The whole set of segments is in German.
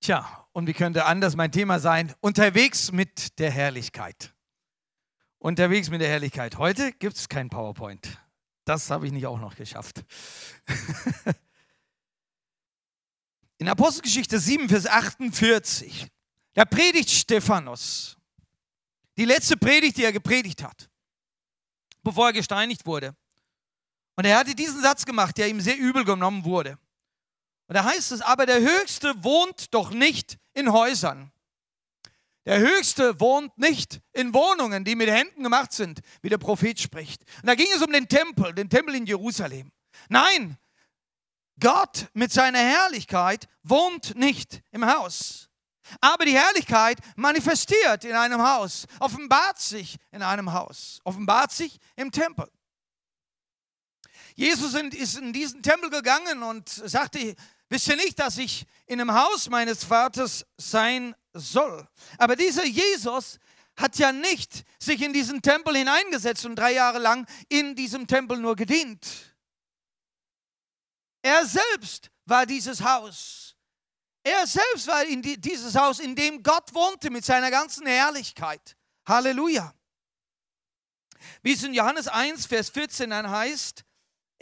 Tja, und wie könnte anders mein Thema sein? Unterwegs mit der Herrlichkeit. Unterwegs mit der Herrlichkeit. Heute gibt es kein PowerPoint. Das habe ich nicht auch noch geschafft. In Apostelgeschichte 7, Vers 48, da predigt Stephanus. Die letzte Predigt, die er gepredigt hat, bevor er gesteinigt wurde. Und er hatte diesen Satz gemacht, der ihm sehr übel genommen wurde. Und da heißt es, aber der Höchste wohnt doch nicht in Häusern. Der Höchste wohnt nicht in Wohnungen, die mit Händen gemacht sind, wie der Prophet spricht. Und da ging es um den Tempel, den Tempel in Jerusalem. Nein, Gott mit seiner Herrlichkeit wohnt nicht im Haus. Aber die Herrlichkeit manifestiert in einem Haus, offenbart sich in einem Haus, offenbart sich im Tempel. Jesus ist in diesen Tempel gegangen und sagte, wisst ihr nicht, dass ich in dem Haus meines Vaters sein soll? Aber dieser Jesus hat ja nicht sich in diesen Tempel hineingesetzt und drei Jahre lang in diesem Tempel nur gedient. Er selbst war dieses Haus. Er selbst war in die, dieses Haus, in dem Gott wohnte mit seiner ganzen Herrlichkeit. Halleluja. Wie es in Johannes 1, Vers 14 dann heißt,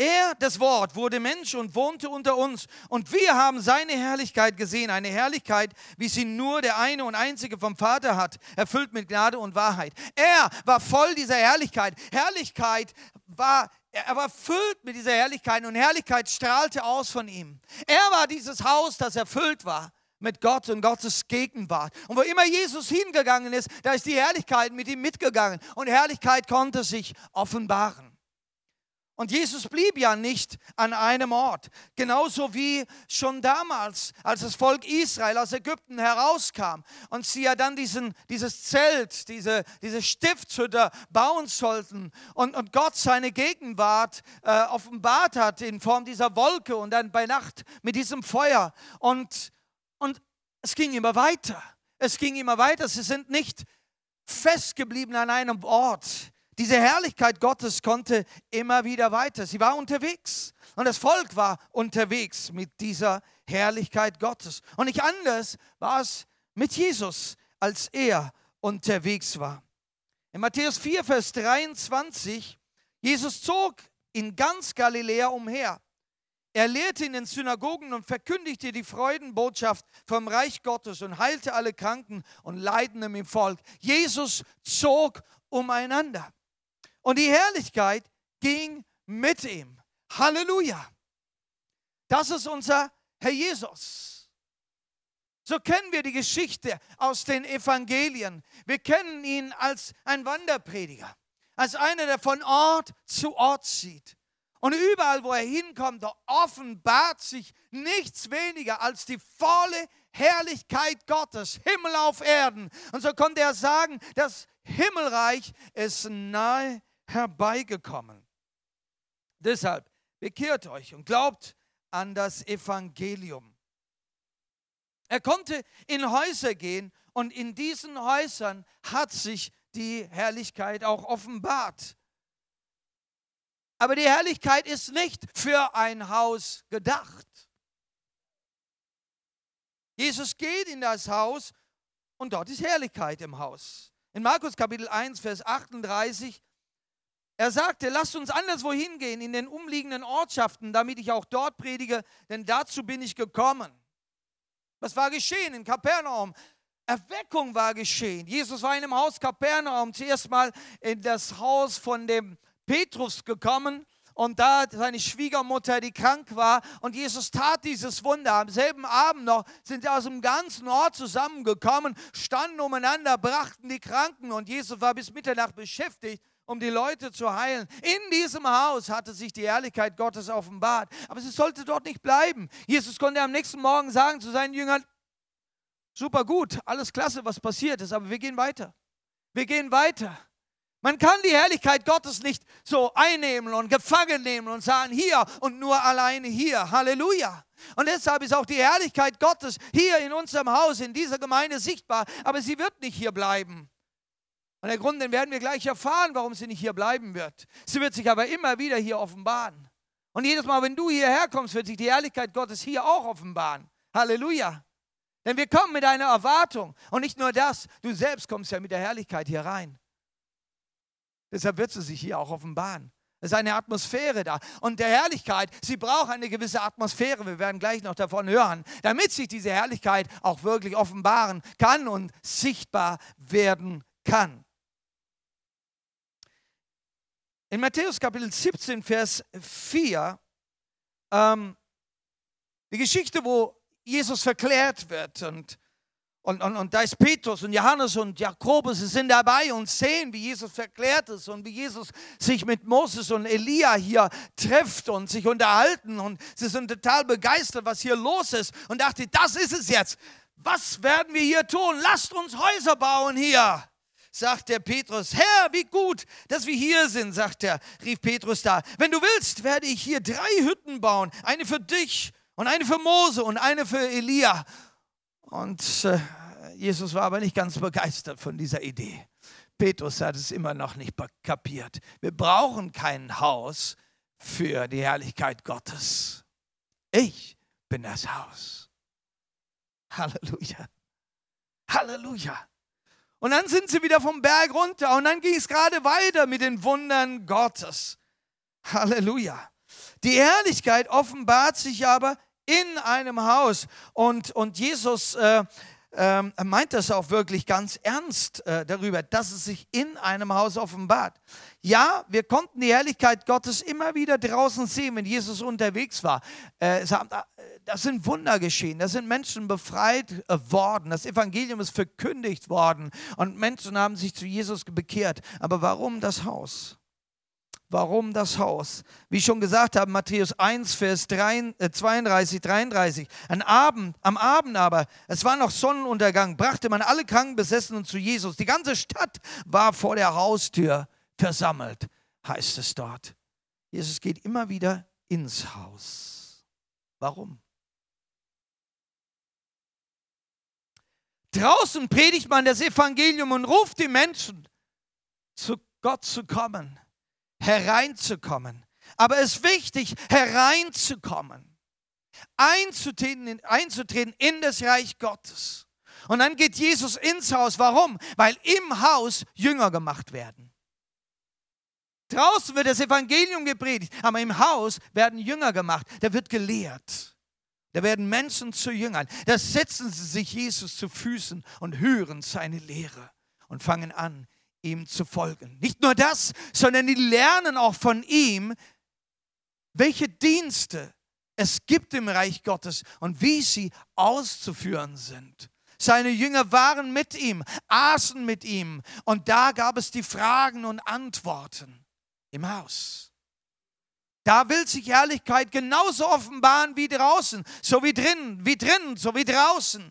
er, das Wort, wurde Mensch und wohnte unter uns. Und wir haben seine Herrlichkeit gesehen, eine Herrlichkeit, wie sie nur der eine und einzige vom Vater hat, erfüllt mit Gnade und Wahrheit. Er war voll dieser Herrlichkeit. Herrlichkeit war er war erfüllt mit dieser Herrlichkeit und Herrlichkeit strahlte aus von ihm. Er war dieses Haus, das erfüllt war mit Gott und Gottes Gegenwart. Und wo immer Jesus hingegangen ist, da ist die Herrlichkeit mit ihm mitgegangen und Herrlichkeit konnte sich offenbaren. Und Jesus blieb ja nicht an einem Ort. Genauso wie schon damals, als das Volk Israel aus Ägypten herauskam und sie ja dann diesen, dieses Zelt, diese, diese Stiftshütte bauen sollten und, und Gott seine Gegenwart äh, offenbart hat in Form dieser Wolke und dann bei Nacht mit diesem Feuer. Und, und es ging immer weiter. Es ging immer weiter. Sie sind nicht festgeblieben an einem Ort diese Herrlichkeit Gottes konnte immer wieder weiter. Sie war unterwegs und das Volk war unterwegs mit dieser Herrlichkeit Gottes. Und nicht anders war es mit Jesus, als er unterwegs war. In Matthäus 4, Vers 23, Jesus zog in ganz Galiläa umher. Er lehrte in den Synagogen und verkündigte die Freudenbotschaft vom Reich Gottes und heilte alle Kranken und Leidenden im Volk. Jesus zog umeinander. Und die Herrlichkeit ging mit ihm. Halleluja. Das ist unser Herr Jesus. So kennen wir die Geschichte aus den Evangelien. Wir kennen ihn als ein Wanderprediger, als einer, der von Ort zu Ort zieht. Und überall, wo er hinkommt, da offenbart sich nichts weniger als die volle Herrlichkeit Gottes, Himmel auf Erden. Und so konnte er sagen, das Himmelreich ist nahe herbeigekommen. Deshalb bekehrt euch und glaubt an das Evangelium. Er konnte in Häuser gehen und in diesen Häusern hat sich die Herrlichkeit auch offenbart. Aber die Herrlichkeit ist nicht für ein Haus gedacht. Jesus geht in das Haus und dort ist Herrlichkeit im Haus. In Markus Kapitel 1, Vers 38 er sagte, lasst uns anderswo hingehen, in den umliegenden Ortschaften, damit ich auch dort predige, denn dazu bin ich gekommen. Was war geschehen in Kapernaum? Erweckung war geschehen. Jesus war in dem Haus Kapernaum zuerst mal in das Haus von dem Petrus gekommen und da seine Schwiegermutter, die krank war. Und Jesus tat dieses Wunder. Am selben Abend noch sind sie aus dem ganzen Ort zusammengekommen, standen umeinander, brachten die Kranken und Jesus war bis Mitternacht beschäftigt um die Leute zu heilen. In diesem Haus hatte sich die Ehrlichkeit Gottes offenbart. Aber sie sollte dort nicht bleiben. Jesus konnte am nächsten Morgen sagen zu seinen Jüngern, super gut, alles klasse, was passiert ist, aber wir gehen weiter. Wir gehen weiter. Man kann die Herrlichkeit Gottes nicht so einnehmen und gefangen nehmen und sagen, hier und nur alleine hier. Halleluja. Und deshalb ist auch die Herrlichkeit Gottes hier in unserem Haus, in dieser Gemeinde sichtbar, aber sie wird nicht hier bleiben. Und der Grund, den werden wir gleich erfahren, warum sie nicht hier bleiben wird. Sie wird sich aber immer wieder hier offenbaren. Und jedes Mal, wenn du hierher kommst, wird sich die Herrlichkeit Gottes hier auch offenbaren. Halleluja. Denn wir kommen mit einer Erwartung. Und nicht nur das, du selbst kommst ja mit der Herrlichkeit hier rein. Deshalb wird sie sich hier auch offenbaren. Es ist eine Atmosphäre da. Und der Herrlichkeit, sie braucht eine gewisse Atmosphäre. Wir werden gleich noch davon hören, damit sich diese Herrlichkeit auch wirklich offenbaren kann und sichtbar werden kann. In Matthäus Kapitel 17, Vers 4, ähm, die Geschichte, wo Jesus verklärt wird und und, und, und da ist Petrus und Johannes und Jakobus, sie sind dabei und sehen, wie Jesus verklärt ist und wie Jesus sich mit Moses und Elia hier trifft und sich unterhalten. Und sie sind total begeistert, was hier los ist. Und dachte, das ist es jetzt. Was werden wir hier tun? Lasst uns Häuser bauen hier sagt der Petrus, Herr, wie gut, dass wir hier sind, sagt er, rief Petrus da. Wenn du willst, werde ich hier drei Hütten bauen, eine für dich und eine für Mose und eine für Elia. Und äh, Jesus war aber nicht ganz begeistert von dieser Idee. Petrus hat es immer noch nicht kapiert. Wir brauchen kein Haus für die Herrlichkeit Gottes. Ich bin das Haus. Halleluja. Halleluja. Und dann sind sie wieder vom Berg runter und dann ging es gerade weiter mit den Wundern Gottes. Halleluja. Die Herrlichkeit offenbart sich aber in einem Haus. Und, und Jesus äh, äh, meint das auch wirklich ganz ernst äh, darüber, dass es sich in einem Haus offenbart. Ja, wir konnten die Herrlichkeit Gottes immer wieder draußen sehen, wenn Jesus unterwegs war. Äh, das sind Wunder geschehen, da sind Menschen befreit äh, worden, das Evangelium ist verkündigt worden und Menschen haben sich zu Jesus bekehrt. Aber warum das Haus? Warum das Haus? Wie ich schon gesagt habe, Matthäus 1, Vers 3, äh 32, 33. An Abend, am Abend aber, es war noch Sonnenuntergang, brachte man alle Krankenbesessenen zu Jesus. Die ganze Stadt war vor der Haustür versammelt, heißt es dort. Jesus geht immer wieder ins Haus. Warum? Draußen predigt man das Evangelium und ruft die Menschen, zu Gott zu kommen hereinzukommen. Aber es ist wichtig, hereinzukommen, einzutreten, einzutreten in das Reich Gottes. Und dann geht Jesus ins Haus. Warum? Weil im Haus Jünger gemacht werden. Draußen wird das Evangelium gepredigt, aber im Haus werden Jünger gemacht. Da wird gelehrt. Da werden Menschen zu Jüngern. Da setzen sie sich Jesus zu Füßen und hören seine Lehre und fangen an, ihm zu folgen. Nicht nur das, sondern die lernen auch von ihm, welche Dienste es gibt im Reich Gottes und wie sie auszuführen sind. Seine Jünger waren mit ihm, aßen mit ihm und da gab es die Fragen und Antworten im Haus. Da will sich Herrlichkeit genauso offenbaren wie draußen, so wie drinnen, wie drinnen, so wie draußen.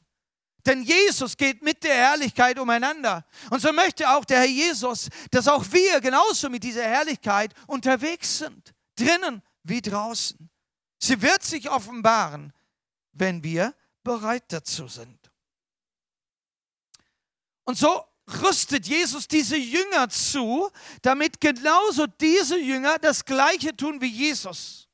Denn Jesus geht mit der Herrlichkeit umeinander. Und so möchte auch der Herr Jesus, dass auch wir genauso mit dieser Herrlichkeit unterwegs sind. Drinnen wie draußen. Sie wird sich offenbaren, wenn wir bereit dazu sind. Und so rüstet Jesus diese Jünger zu, damit genauso diese Jünger das Gleiche tun wie Jesus.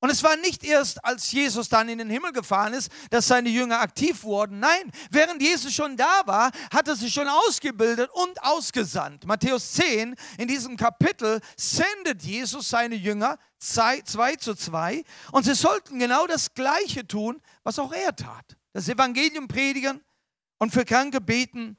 Und es war nicht erst, als Jesus dann in den Himmel gefahren ist, dass seine Jünger aktiv wurden. Nein, während Jesus schon da war, hat er sie schon ausgebildet und ausgesandt. Matthäus 10, in diesem Kapitel, sendet Jesus seine Jünger zwei, zwei zu zwei und sie sollten genau das Gleiche tun, was auch er tat. Das Evangelium predigen und für Kranke beten,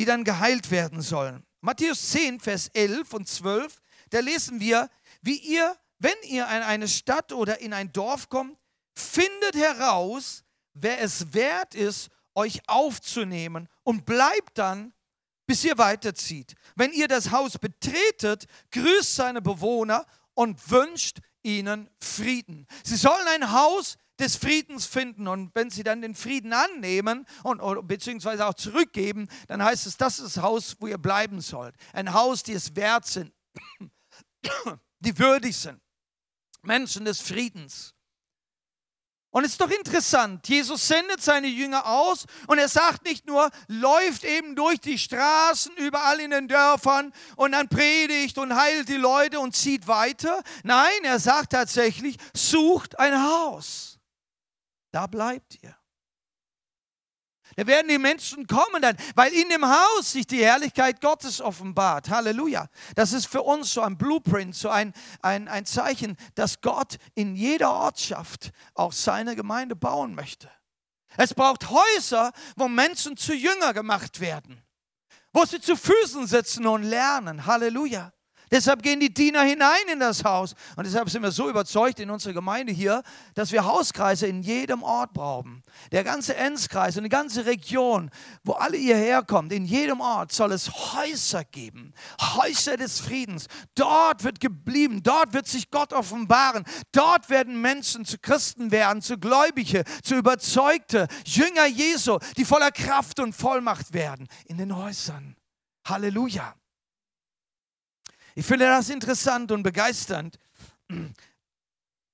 die dann geheilt werden sollen. Matthäus 10, Vers 11 und 12, da lesen wir, wie ihr wenn ihr in eine Stadt oder in ein Dorf kommt, findet heraus, wer es wert ist, euch aufzunehmen und bleibt dann, bis ihr weiterzieht. Wenn ihr das Haus betretet, grüßt seine Bewohner und wünscht ihnen Frieden. Sie sollen ein Haus des Friedens finden. Und wenn sie dann den Frieden annehmen und oder, beziehungsweise auch zurückgeben, dann heißt es, das ist das Haus, wo ihr bleiben sollt. Ein Haus, die es wert sind, die würdig sind. Menschen des Friedens. Und es ist doch interessant, Jesus sendet seine Jünger aus und er sagt nicht nur, läuft eben durch die Straßen, überall in den Dörfern und dann predigt und heilt die Leute und zieht weiter. Nein, er sagt tatsächlich, sucht ein Haus. Da bleibt ihr. Da werden die Menschen kommen dann, weil in dem Haus sich die Herrlichkeit Gottes offenbart. Halleluja. Das ist für uns so ein Blueprint, so ein, ein, ein Zeichen, dass Gott in jeder Ortschaft auch seine Gemeinde bauen möchte. Es braucht Häuser, wo Menschen zu Jünger gemacht werden, wo sie zu Füßen sitzen und lernen. Halleluja. Deshalb gehen die Diener hinein in das Haus. Und deshalb sind wir so überzeugt in unserer Gemeinde hier, dass wir Hauskreise in jedem Ort brauchen. Der ganze Enzkreis und die ganze Region, wo alle hierher kommt, in jedem Ort soll es Häuser geben. Häuser des Friedens. Dort wird geblieben. Dort wird sich Gott offenbaren. Dort werden Menschen zu Christen werden, zu Gläubige, zu Überzeugte, Jünger Jesu, die voller Kraft und Vollmacht werden. In den Häusern. Halleluja. Ich finde das interessant und begeisternd.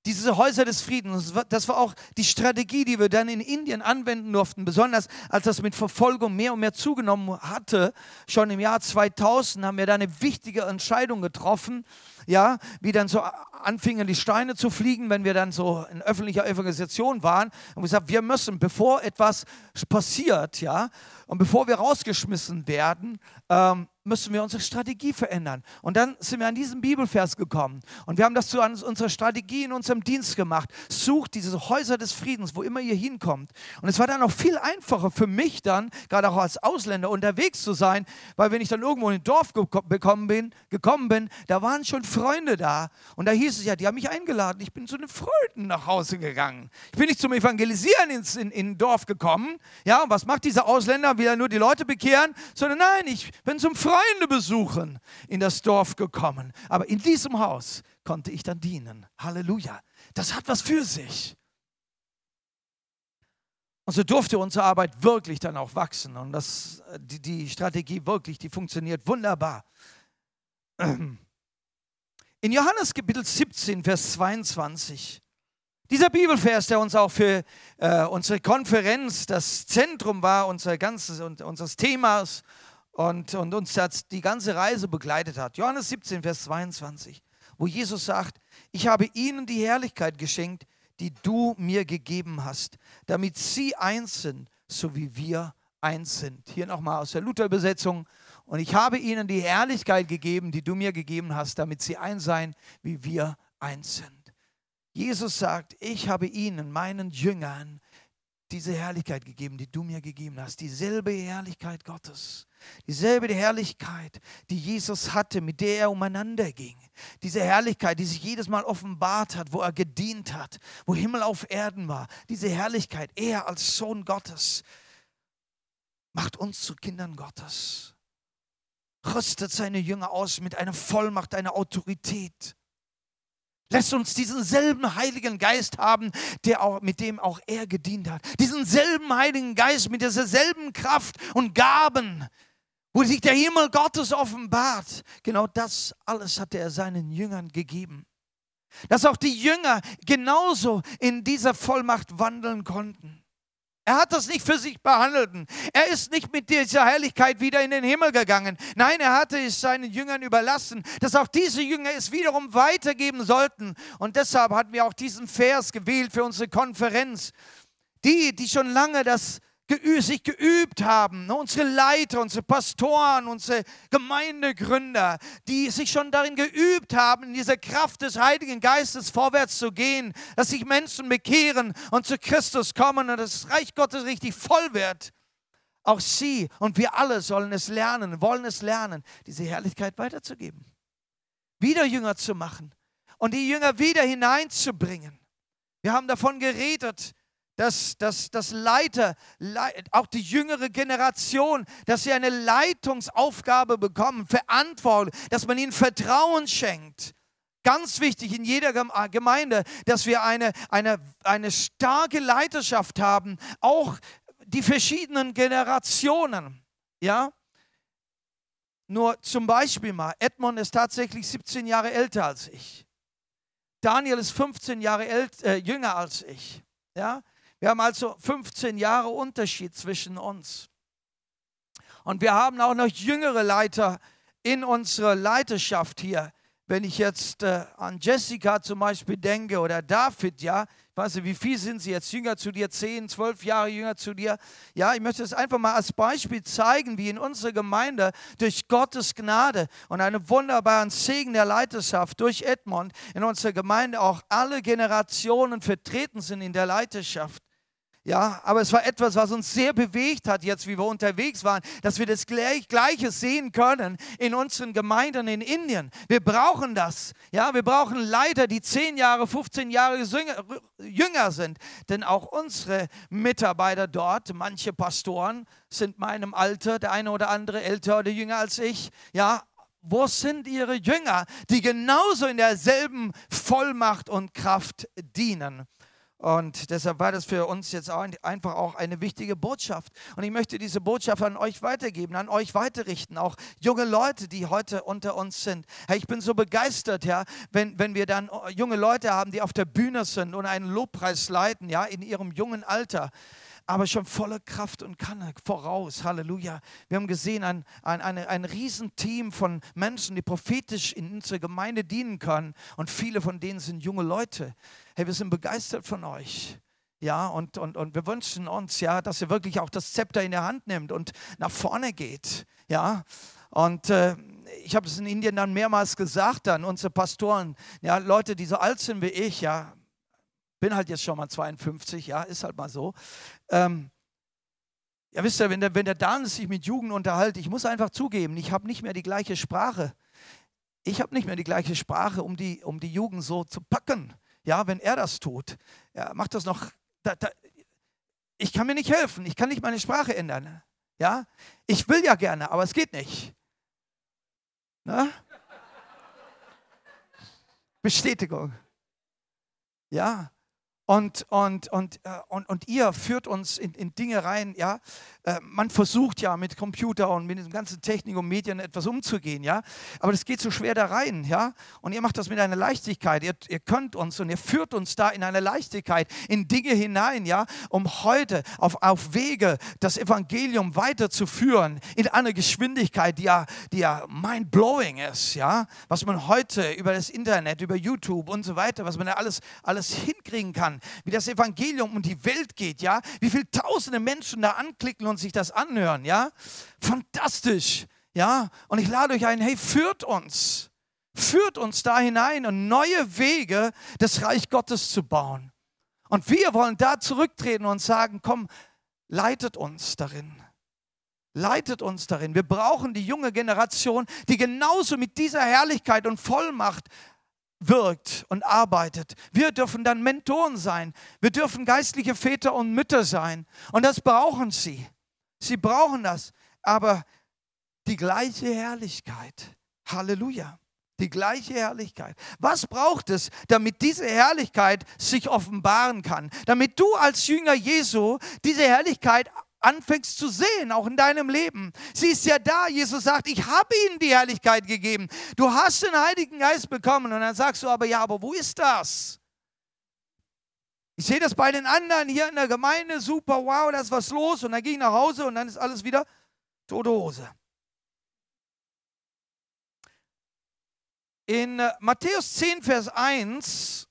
Diese Häuser des Friedens, das war auch die Strategie, die wir dann in Indien anwenden durften, besonders als das mit Verfolgung mehr und mehr zugenommen hatte. Schon im Jahr 2000 haben wir da eine wichtige Entscheidung getroffen, ja, wie dann so anfingen die Steine zu fliegen, wenn wir dann so in öffentlicher Evangelisation waren. Und wir gesagt, wir müssen, bevor etwas passiert, ja, und bevor wir rausgeschmissen werden, ähm, müssen wir unsere Strategie verändern. Und dann sind wir an diesen Bibelvers gekommen. Und wir haben das zu unserer Strategie in unserem Dienst gemacht. Sucht diese Häuser des Friedens, wo immer ihr hinkommt. Und es war dann auch viel einfacher für mich dann, gerade auch als Ausländer, unterwegs zu sein, weil wenn ich dann irgendwo in ein Dorf gekommen bin, gekommen bin, da waren schon Freunde da. Und da hieß es ja, die haben mich eingeladen. Ich bin zu den Freunden nach Hause gegangen. Ich bin nicht zum Evangelisieren ins in, in ein Dorf gekommen. Ja, und was macht dieser Ausländer? Will er nur die Leute bekehren? Sondern nein, ich bin zum Freund Freunde besuchen in das Dorf gekommen. Aber in diesem Haus konnte ich dann dienen. Halleluja. Das hat was für sich. Und so durfte unsere Arbeit wirklich dann auch wachsen. Und das, die, die Strategie wirklich, die funktioniert wunderbar. In Johannes Kapitel 17, Vers 22, dieser Bibelvers, der uns auch für äh, unsere Konferenz das Zentrum war, unser ganzes, unseres Themas und, und uns jetzt die ganze Reise begleitet hat. Johannes 17, Vers 22, wo Jesus sagt, ich habe ihnen die Herrlichkeit geschenkt, die du mir gegeben hast, damit sie eins sind, so wie wir eins sind. Hier nochmal aus der Luther-Übersetzung. Und ich habe ihnen die Herrlichkeit gegeben, die du mir gegeben hast, damit sie eins seien, wie wir eins sind. Jesus sagt, ich habe ihnen, meinen Jüngern, diese Herrlichkeit gegeben, die du mir gegeben hast. Dieselbe Herrlichkeit Gottes. Dieselbe Herrlichkeit, die Jesus hatte, mit der er umeinander ging. Diese Herrlichkeit, die sich jedes Mal offenbart hat, wo er gedient hat, wo Himmel auf Erden war. Diese Herrlichkeit, er als Sohn Gottes, macht uns zu Kindern Gottes. Rüstet seine Jünger aus mit einer Vollmacht, einer Autorität. Lässt uns diesen selben Heiligen Geist haben, der auch, mit dem auch er gedient hat. Diesen selben Heiligen Geist mit dieser selben Kraft und Gaben, wo sich der Himmel Gottes offenbart. Genau das alles hat er seinen Jüngern gegeben. Dass auch die Jünger genauso in dieser Vollmacht wandeln konnten. Er hat das nicht für sich behandelt. Er ist nicht mit dieser Herrlichkeit wieder in den Himmel gegangen. Nein, er hatte es seinen Jüngern überlassen, dass auch diese Jünger es wiederum weitergeben sollten. Und deshalb hatten wir auch diesen Vers gewählt für unsere Konferenz. Die, die schon lange das geü sich geübt haben, ne, unsere Leiter, unsere Pastoren, unsere Gemeindegründer, die sich schon darin geübt haben, in dieser Kraft des Heiligen Geistes vorwärts zu gehen, dass sich Menschen bekehren und zu Christus kommen und das Reich Gottes richtig voll wird. Auch sie und wir alle sollen es lernen, wollen es lernen, diese Herrlichkeit weiterzugeben, wieder Jünger zu machen und die Jünger wieder hineinzubringen. Wir haben davon geredet, dass, dass, dass Leiter, auch die jüngere Generation, dass sie eine Leitungsaufgabe bekommen, Verantwortung, dass man ihnen Vertrauen schenkt. Ganz wichtig in jeder äh, Gemeinde, dass wir eine, eine, eine starke Leiterschaft haben, auch die verschiedenen Generationen. Ja? Nur zum Beispiel mal, Edmund ist tatsächlich 17 Jahre älter als ich. Daniel ist 15 Jahre ält, äh, jünger als ich. Ja? Wir haben also 15 Jahre Unterschied zwischen uns. Und wir haben auch noch jüngere Leiter in unserer Leiterschaft hier. Wenn ich jetzt äh, an Jessica zum Beispiel denke oder David, ja, ich weiß nicht, wie viel sind sie jetzt jünger zu dir? Zehn, zwölf Jahre jünger zu dir? Ja, ich möchte es einfach mal als Beispiel zeigen, wie in unserer Gemeinde durch Gottes Gnade und einen wunderbaren Segen der Leiterschaft durch Edmund in unserer Gemeinde auch alle Generationen vertreten sind in der Leiterschaft. Ja, aber es war etwas, was uns sehr bewegt hat, jetzt wie wir unterwegs waren, dass wir das Gleiche sehen können in unseren Gemeinden in Indien. Wir brauchen das. Ja, wir brauchen Leiter, die 10 Jahre, 15 Jahre jünger sind. Denn auch unsere Mitarbeiter dort, manche Pastoren sind meinem Alter, der eine oder andere älter oder jünger als ich. Ja, wo sind ihre Jünger, die genauso in derselben Vollmacht und Kraft dienen? Und deshalb war das für uns jetzt auch einfach auch eine wichtige Botschaft. Und ich möchte diese Botschaft an euch weitergeben, an euch weiterrichten, auch junge Leute, die heute unter uns sind. Hey, ich bin so begeistert, ja, wenn, wenn wir dann junge Leute haben, die auf der Bühne sind und einen Lobpreis leiten, ja, in ihrem jungen Alter aber schon voller Kraft und Kanne voraus. Halleluja. Wir haben gesehen, ein, ein, ein, ein Riesenteam von Menschen, die prophetisch in unserer Gemeinde dienen können. Und viele von denen sind junge Leute. Hey, wir sind begeistert von euch. Ja, und, und, und wir wünschen uns, ja, dass ihr wirklich auch das Zepter in der Hand nimmt und nach vorne geht. Ja, und äh, ich habe es in Indien dann mehrmals gesagt, dann unsere Pastoren, ja, Leute, die so alt sind wie ich, ja, bin halt jetzt schon mal 52, ja, ist halt mal so. Ähm, ja, wisst ihr, wenn der, wenn der Dan sich mit Jugend unterhält, ich muss einfach zugeben, ich habe nicht mehr die gleiche Sprache. Ich habe nicht mehr die gleiche Sprache, um die, um die Jugend so zu packen. Ja, wenn er das tut, ja, macht das noch. Da, da, ich kann mir nicht helfen, ich kann nicht meine Sprache ändern. Ja, ich will ja gerne, aber es geht nicht. Na? Bestätigung. Ja, und, und, und, äh, und, und ihr führt uns in, in Dinge rein, ja. Äh, man versucht ja mit Computer und mit den ganzen Technik und Medien etwas umzugehen, ja. Aber das geht so schwer da rein, ja. Und ihr macht das mit einer Leichtigkeit. Ihr, ihr könnt uns und ihr führt uns da in eine Leichtigkeit, in Dinge hinein, ja, um heute auf, auf Wege das Evangelium weiterzuführen in einer Geschwindigkeit, die ja, die ja mind-blowing ist, ja. Was man heute über das Internet, über YouTube und so weiter, was man da alles, alles hinkriegen kann wie das Evangelium um die Welt geht, ja, wie viele tausende Menschen da anklicken und sich das anhören, ja, fantastisch, ja, und ich lade euch ein, hey, führt uns, führt uns da hinein und neue Wege des Reich Gottes zu bauen. Und wir wollen da zurücktreten und sagen, komm, leitet uns darin. Leitet uns darin. Wir brauchen die junge Generation, die genauso mit dieser Herrlichkeit und Vollmacht wirkt und arbeitet. Wir dürfen dann Mentoren sein. Wir dürfen geistliche Väter und Mütter sein. Und das brauchen sie. Sie brauchen das. Aber die gleiche Herrlichkeit. Halleluja. Die gleiche Herrlichkeit. Was braucht es, damit diese Herrlichkeit sich offenbaren kann? Damit du als Jünger Jesu diese Herrlichkeit anfängst zu sehen, auch in deinem Leben. Sie ist ja da. Jesus sagt, ich habe ihnen die Herrlichkeit gegeben. Du hast den Heiligen Geist bekommen. Und dann sagst du aber, ja, aber wo ist das? Ich sehe das bei den anderen hier in der Gemeinde, super, wow, da ist was los. Und dann gehe ich nach Hause und dann ist alles wieder tote Hose. In äh, Matthäus 10, Vers 1,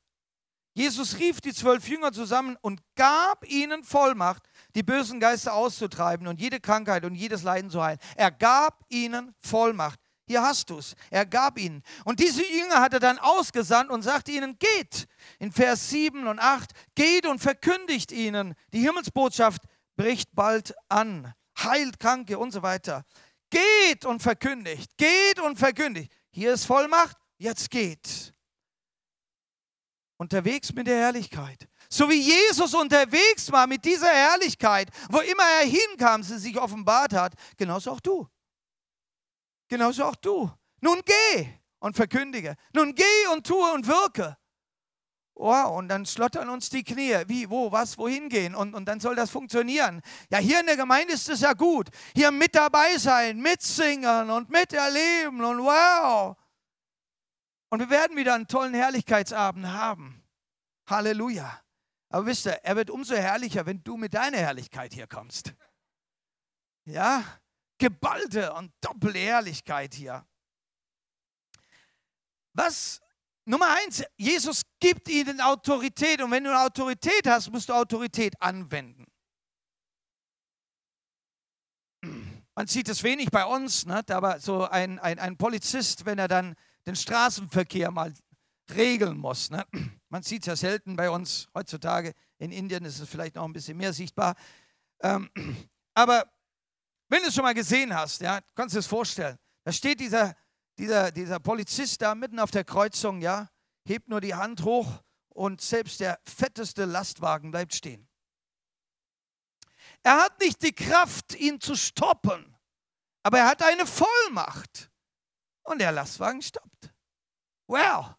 Jesus rief die zwölf Jünger zusammen und gab ihnen Vollmacht, die bösen Geister auszutreiben und jede Krankheit und jedes Leiden zu heilen. Er gab ihnen Vollmacht. Hier hast du es. Er gab ihnen. Und diese Jünger hat er dann ausgesandt und sagte ihnen, geht. In Vers 7 und 8, geht und verkündigt ihnen, die Himmelsbotschaft bricht bald an, heilt Kranke und so weiter. Geht und verkündigt, geht und verkündigt. Hier ist Vollmacht, jetzt geht. Unterwegs mit der Herrlichkeit. So wie Jesus unterwegs war mit dieser Herrlichkeit, wo immer er hinkam, sie sich offenbart hat, genauso auch du. Genauso auch du. Nun geh und verkündige. Nun geh und tue und wirke. Wow, und dann schlottern uns die Knie. Wie, wo, was, wohin gehen? Und, und dann soll das funktionieren. Ja, hier in der Gemeinde ist es ja gut. Hier mit dabei sein, mitsingen und miterleben und wow. Und wir werden wieder einen tollen Herrlichkeitsabend haben. Halleluja. Aber wisst ihr, er wird umso herrlicher, wenn du mit deiner Herrlichkeit hier kommst. Ja, geballte und doppelte Herrlichkeit hier. Was Nummer eins, Jesus gibt ihnen Autorität und wenn du Autorität hast, musst du Autorität anwenden. Man sieht es wenig bei uns, ne? aber so ein, ein, ein Polizist, wenn er dann den Straßenverkehr mal regeln muss. Ne? Man sieht es ja selten bei uns heutzutage. In Indien ist es vielleicht noch ein bisschen mehr sichtbar. Ähm, aber wenn du es schon mal gesehen hast, ja, kannst du es vorstellen. Da steht dieser, dieser, dieser Polizist da mitten auf der Kreuzung, ja, hebt nur die Hand hoch und selbst der fetteste Lastwagen bleibt stehen. Er hat nicht die Kraft, ihn zu stoppen, aber er hat eine Vollmacht und der Lastwagen stoppt. Wow,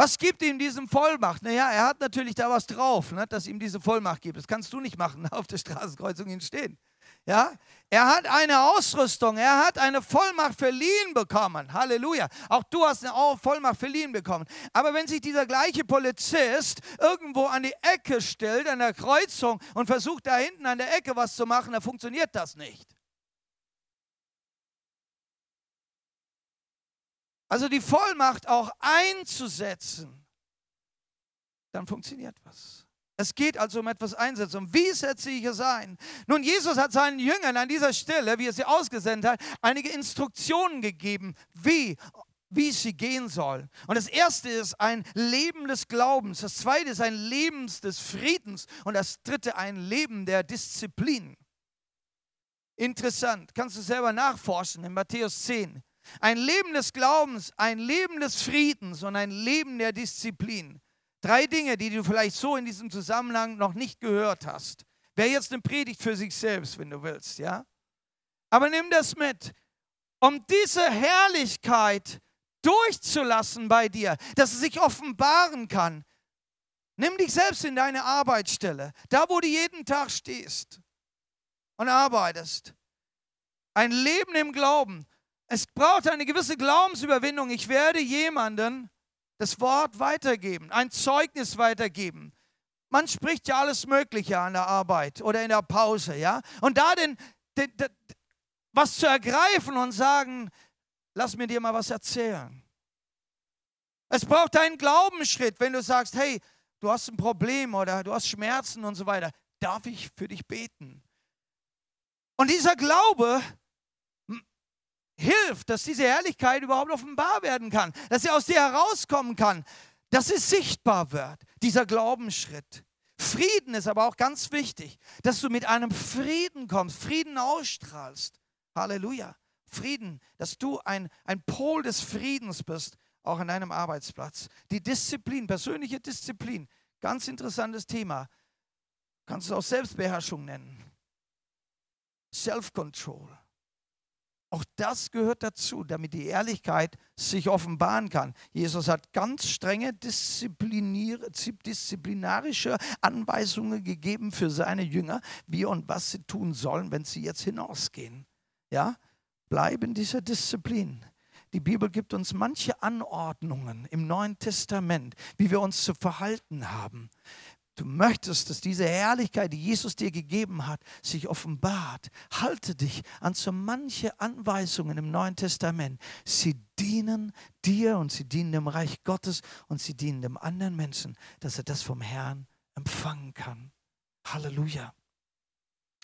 was gibt ihm diese Vollmacht? Naja, er hat natürlich da was drauf, ne, dass ihm diese Vollmacht gibt. Das kannst du nicht machen, auf der Straßenkreuzung hinstehen. Ja, er hat eine Ausrüstung, er hat eine Vollmacht verliehen bekommen. Halleluja. Auch du hast eine Vollmacht verliehen bekommen. Aber wenn sich dieser gleiche Polizist irgendwo an die Ecke stellt, an der Kreuzung und versucht da hinten an der Ecke was zu machen, dann funktioniert das nicht. Also die Vollmacht auch einzusetzen, dann funktioniert was. Es geht also um etwas einsetzen. Und wie setze ich es ein? Nun, Jesus hat seinen Jüngern an dieser Stelle, wie er sie ausgesendet hat, einige Instruktionen gegeben, wie wie sie gehen sollen. Und das erste ist ein Leben des Glaubens, das zweite ist ein Leben des Friedens und das dritte ein Leben der Disziplin. Interessant, kannst du selber nachforschen in Matthäus 10. Ein Leben des Glaubens, ein Leben des Friedens und ein Leben der Disziplin. Drei Dinge, die du vielleicht so in diesem Zusammenhang noch nicht gehört hast. Wäre jetzt eine Predigt für sich selbst, wenn du willst, ja? Aber nimm das mit. Um diese Herrlichkeit durchzulassen bei dir, dass es sich offenbaren kann. Nimm dich selbst in deine Arbeitsstelle, da wo du jeden Tag stehst und arbeitest. Ein Leben im Glauben. Es braucht eine gewisse Glaubensüberwindung. Ich werde jemanden das Wort weitergeben, ein Zeugnis weitergeben. Man spricht ja alles Mögliche an der Arbeit oder in der Pause, ja. Und da den, den, den was zu ergreifen und sagen, lass mir dir mal was erzählen. Es braucht einen Glaubensschritt, wenn du sagst, hey, du hast ein Problem oder du hast Schmerzen und so weiter. Darf ich für dich beten? Und dieser Glaube hilft, dass diese Herrlichkeit überhaupt offenbar werden kann, dass sie aus dir herauskommen kann, dass sie sichtbar wird, dieser Glaubensschritt. Frieden ist aber auch ganz wichtig, dass du mit einem Frieden kommst, Frieden ausstrahlst. Halleluja. Frieden, dass du ein, ein Pol des Friedens bist, auch an deinem Arbeitsplatz. Die Disziplin, persönliche Disziplin, ganz interessantes Thema. Kannst du auch Selbstbeherrschung nennen. Self-Control. Auch das gehört dazu, damit die Ehrlichkeit sich offenbaren kann. Jesus hat ganz strenge disziplinarische Anweisungen gegeben für seine Jünger, wie und was sie tun sollen, wenn sie jetzt hinausgehen. Ja, bleib in dieser Disziplin. Die Bibel gibt uns manche Anordnungen im Neuen Testament, wie wir uns zu verhalten haben. Du möchtest, dass diese Herrlichkeit, die Jesus dir gegeben hat, sich offenbart. Halte dich an so manche Anweisungen im Neuen Testament. Sie dienen dir und sie dienen dem Reich Gottes und sie dienen dem anderen Menschen, dass er das vom Herrn empfangen kann. Halleluja.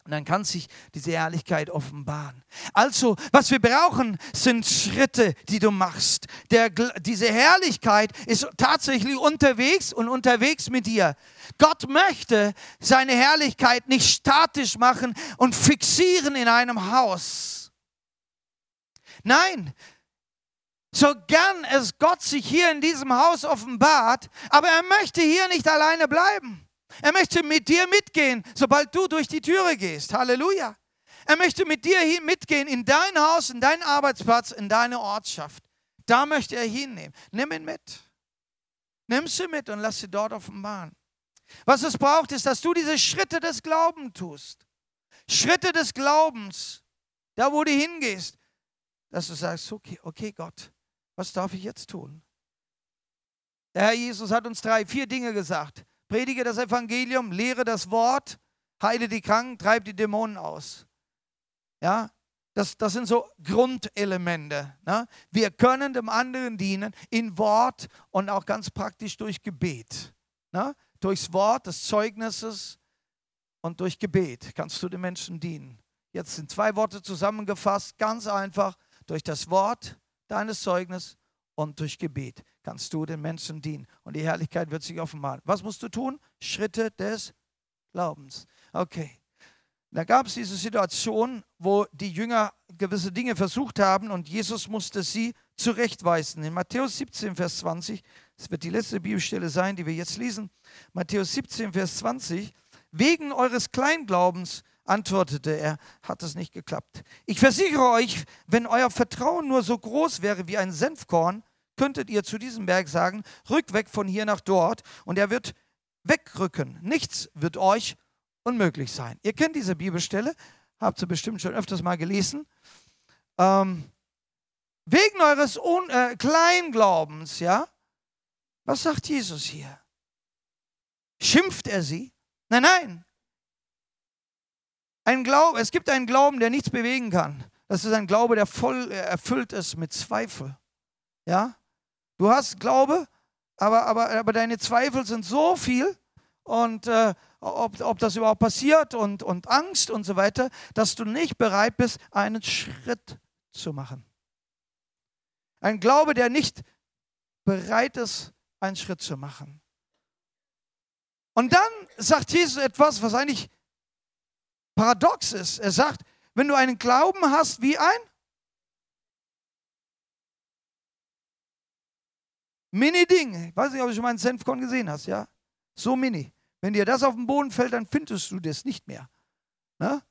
Und dann kann sich diese Herrlichkeit offenbaren. Also, was wir brauchen, sind Schritte, die du machst. Der, diese Herrlichkeit ist tatsächlich unterwegs und unterwegs mit dir. Gott möchte seine Herrlichkeit nicht statisch machen und fixieren in einem Haus. Nein, so gern es Gott sich hier in diesem Haus offenbart, aber er möchte hier nicht alleine bleiben. Er möchte mit dir mitgehen, sobald du durch die Türe gehst. Halleluja. Er möchte mit dir mitgehen in dein Haus, in deinen Arbeitsplatz, in deine Ortschaft. Da möchte er hinnehmen. Nimm ihn mit. Nimm sie mit und lass sie dort offenbaren. Was es braucht, ist, dass du diese Schritte des Glaubens tust. Schritte des Glaubens. Da, wo du hingehst. Dass du sagst, okay, okay Gott, was darf ich jetzt tun? Der Herr Jesus hat uns drei, vier Dinge gesagt predige das Evangelium, lehre das Wort, heile die Kranken, treibe die Dämonen aus. Ja, das, das sind so Grundelemente. Ne? Wir können dem anderen dienen in Wort und auch ganz praktisch durch Gebet. Ne? Durchs Wort des Zeugnisses und durch Gebet kannst du den Menschen dienen. Jetzt sind zwei Worte zusammengefasst, ganz einfach. Durch das Wort deines Zeugnisses und durch Gebet kannst du den Menschen dienen. Und die Herrlichkeit wird sich offenbaren. Was musst du tun? Schritte des Glaubens. Okay. Da gab es diese Situation, wo die Jünger gewisse Dinge versucht haben und Jesus musste sie zurechtweisen. In Matthäus 17, Vers 20, das wird die letzte Bibelstelle sein, die wir jetzt lesen. Matthäus 17, Vers 20. Wegen eures Kleinglaubens antwortete er, hat es nicht geklappt. Ich versichere euch, wenn euer Vertrauen nur so groß wäre wie ein Senfkorn, könntet ihr zu diesem Berg sagen, rück weg von hier nach dort und er wird wegrücken. Nichts wird euch unmöglich sein. Ihr kennt diese Bibelstelle, habt ihr bestimmt schon öfters mal gelesen. Ähm, wegen eures Un äh, Kleinglaubens, ja? Was sagt Jesus hier? Schimpft er sie? Nein, nein. Ein Glaube, es gibt einen Glauben, der nichts bewegen kann. Das ist ein Glaube, der voll äh, erfüllt ist mit Zweifel. Ja? Du hast Glaube, aber, aber, aber deine Zweifel sind so viel und äh, ob, ob das überhaupt passiert und, und Angst und so weiter, dass du nicht bereit bist, einen Schritt zu machen. Ein Glaube, der nicht bereit ist, einen Schritt zu machen. Und dann sagt Jesus etwas, was eigentlich paradox ist. Er sagt, wenn du einen Glauben hast wie ein Mini-Ding. Ich weiß nicht, ob du schon mal einen Senfkorn gesehen hast, ja? So mini. Wenn dir das auf den Boden fällt, dann findest du das nicht mehr. Ne?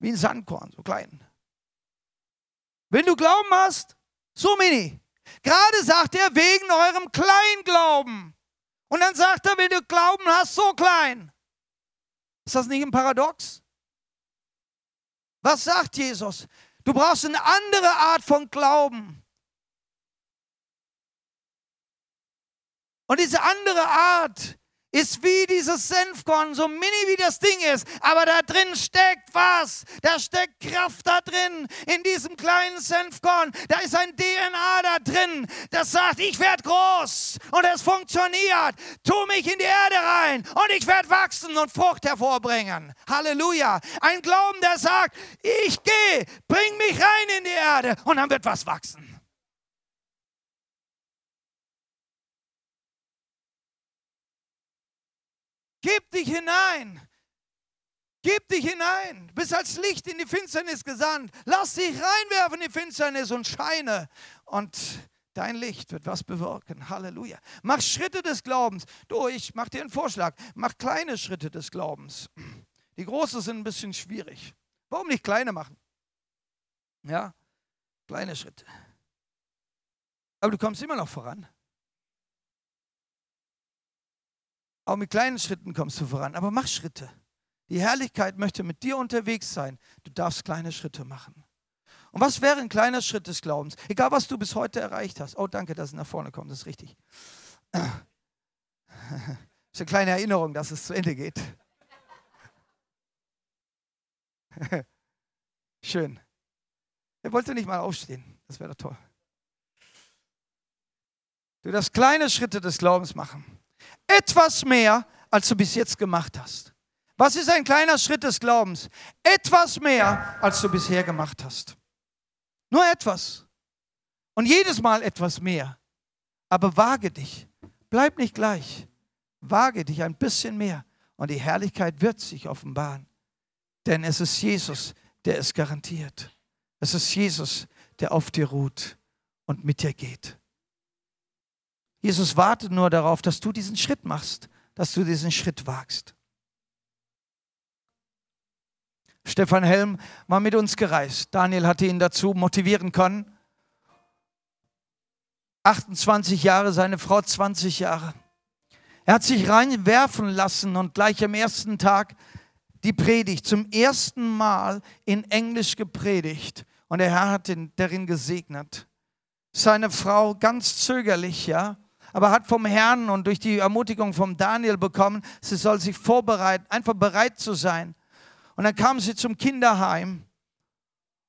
Wie ein Sandkorn, so klein. Wenn du Glauben hast, so mini. Gerade sagt er, wegen eurem Kleinglauben. Und dann sagt er, wenn du Glauben hast, so klein. Ist das nicht ein Paradox? Was sagt Jesus? Du brauchst eine andere Art von Glauben. Und diese andere Art ist wie dieses Senfkorn, so mini wie das Ding ist, aber da drin steckt was. Da steckt Kraft da drin, in diesem kleinen Senfkorn. Da ist ein DNA da drin, das sagt, ich werde groß und es funktioniert. Tu mich in die Erde rein und ich werde wachsen und Frucht hervorbringen. Halleluja. Ein Glauben, der sagt, ich gehe, bring mich rein in die Erde und dann wird was wachsen. Gib dich hinein. Gib dich hinein. Bist als Licht in die Finsternis gesandt. Lass dich reinwerfen in die Finsternis und scheine. Und dein Licht wird was bewirken. Halleluja. Mach Schritte des Glaubens. Du, ich mach dir einen Vorschlag. Mach kleine Schritte des Glaubens. Die großen sind ein bisschen schwierig. Warum nicht kleine machen? Ja, kleine Schritte. Aber du kommst immer noch voran. Auch mit kleinen Schritten kommst du voran, aber mach Schritte. Die Herrlichkeit möchte mit dir unterwegs sein. Du darfst kleine Schritte machen. Und was wäre ein kleiner Schritt des Glaubens? Egal, was du bis heute erreicht hast. Oh, danke, dass es nach vorne kommt, das ist richtig. Das ist eine kleine Erinnerung, dass es zu Ende geht. Schön. Er wollte nicht mal aufstehen. Das wäre doch toll. Du darfst kleine Schritte des Glaubens machen. Etwas mehr, als du bis jetzt gemacht hast. Was ist ein kleiner Schritt des Glaubens? Etwas mehr, als du bisher gemacht hast. Nur etwas. Und jedes Mal etwas mehr. Aber wage dich. Bleib nicht gleich. Wage dich ein bisschen mehr. Und die Herrlichkeit wird sich offenbaren. Denn es ist Jesus, der es garantiert. Es ist Jesus, der auf dir ruht und mit dir geht. Jesus wartet nur darauf, dass du diesen Schritt machst, dass du diesen Schritt wagst. Stefan Helm war mit uns gereist. Daniel hatte ihn dazu motivieren können. 28 Jahre, seine Frau 20 Jahre. Er hat sich reinwerfen lassen und gleich am ersten Tag die Predigt zum ersten Mal in Englisch gepredigt. Und der Herr hat ihn darin gesegnet. Seine Frau ganz zögerlich, ja, aber hat vom Herrn und durch die Ermutigung vom Daniel bekommen, sie soll sich vorbereiten, einfach bereit zu sein. Und dann kam sie zum Kinderheim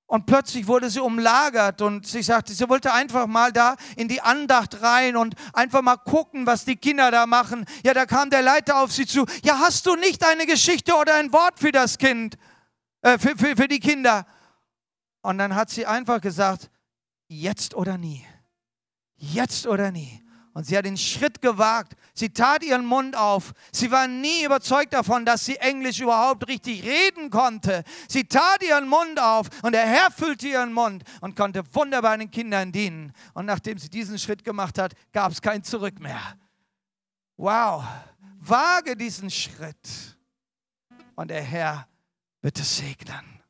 und plötzlich wurde sie umlagert und sie sagte, sie wollte einfach mal da in die Andacht rein und einfach mal gucken, was die Kinder da machen. Ja, da kam der Leiter auf sie zu. Ja, hast du nicht eine Geschichte oder ein Wort für das Kind, äh, für, für, für die Kinder? Und dann hat sie einfach gesagt, jetzt oder nie. Jetzt oder nie. Und sie hat den Schritt gewagt. Sie tat ihren Mund auf. Sie war nie überzeugt davon, dass sie Englisch überhaupt richtig reden konnte. Sie tat ihren Mund auf und der Herr füllte ihren Mund und konnte wunderbar den Kindern dienen. Und nachdem sie diesen Schritt gemacht hat, gab es kein Zurück mehr. Wow, wage diesen Schritt und der Herr wird es segnen.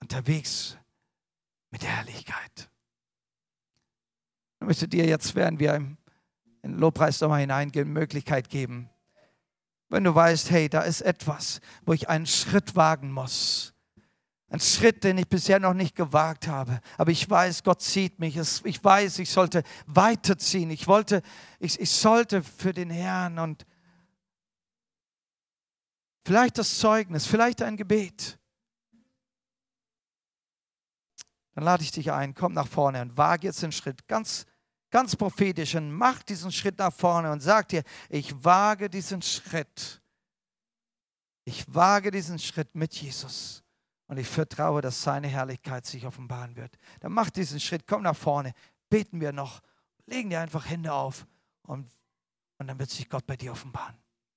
Unterwegs mit Herrlichkeit. Ich möchte dir jetzt, während wir in den Lobpreis nochmal hineingehen, Möglichkeit geben. Wenn du weißt, hey, da ist etwas, wo ich einen Schritt wagen muss. Ein Schritt, den ich bisher noch nicht gewagt habe. Aber ich weiß, Gott zieht mich. Ich weiß, ich sollte weiterziehen. Ich wollte, ich, ich sollte für den Herrn und vielleicht das Zeugnis, vielleicht ein Gebet. Dann lade ich dich ein, komm nach vorne und wage jetzt den Schritt ganz ganz prophetisch und mach diesen Schritt nach vorne und sag dir, ich wage diesen Schritt. Ich wage diesen Schritt mit Jesus. Und ich vertraue, dass seine Herrlichkeit sich offenbaren wird. Dann mach diesen Schritt, komm nach vorne, beten wir noch, legen dir einfach Hände auf und, und dann wird sich Gott bei dir offenbaren.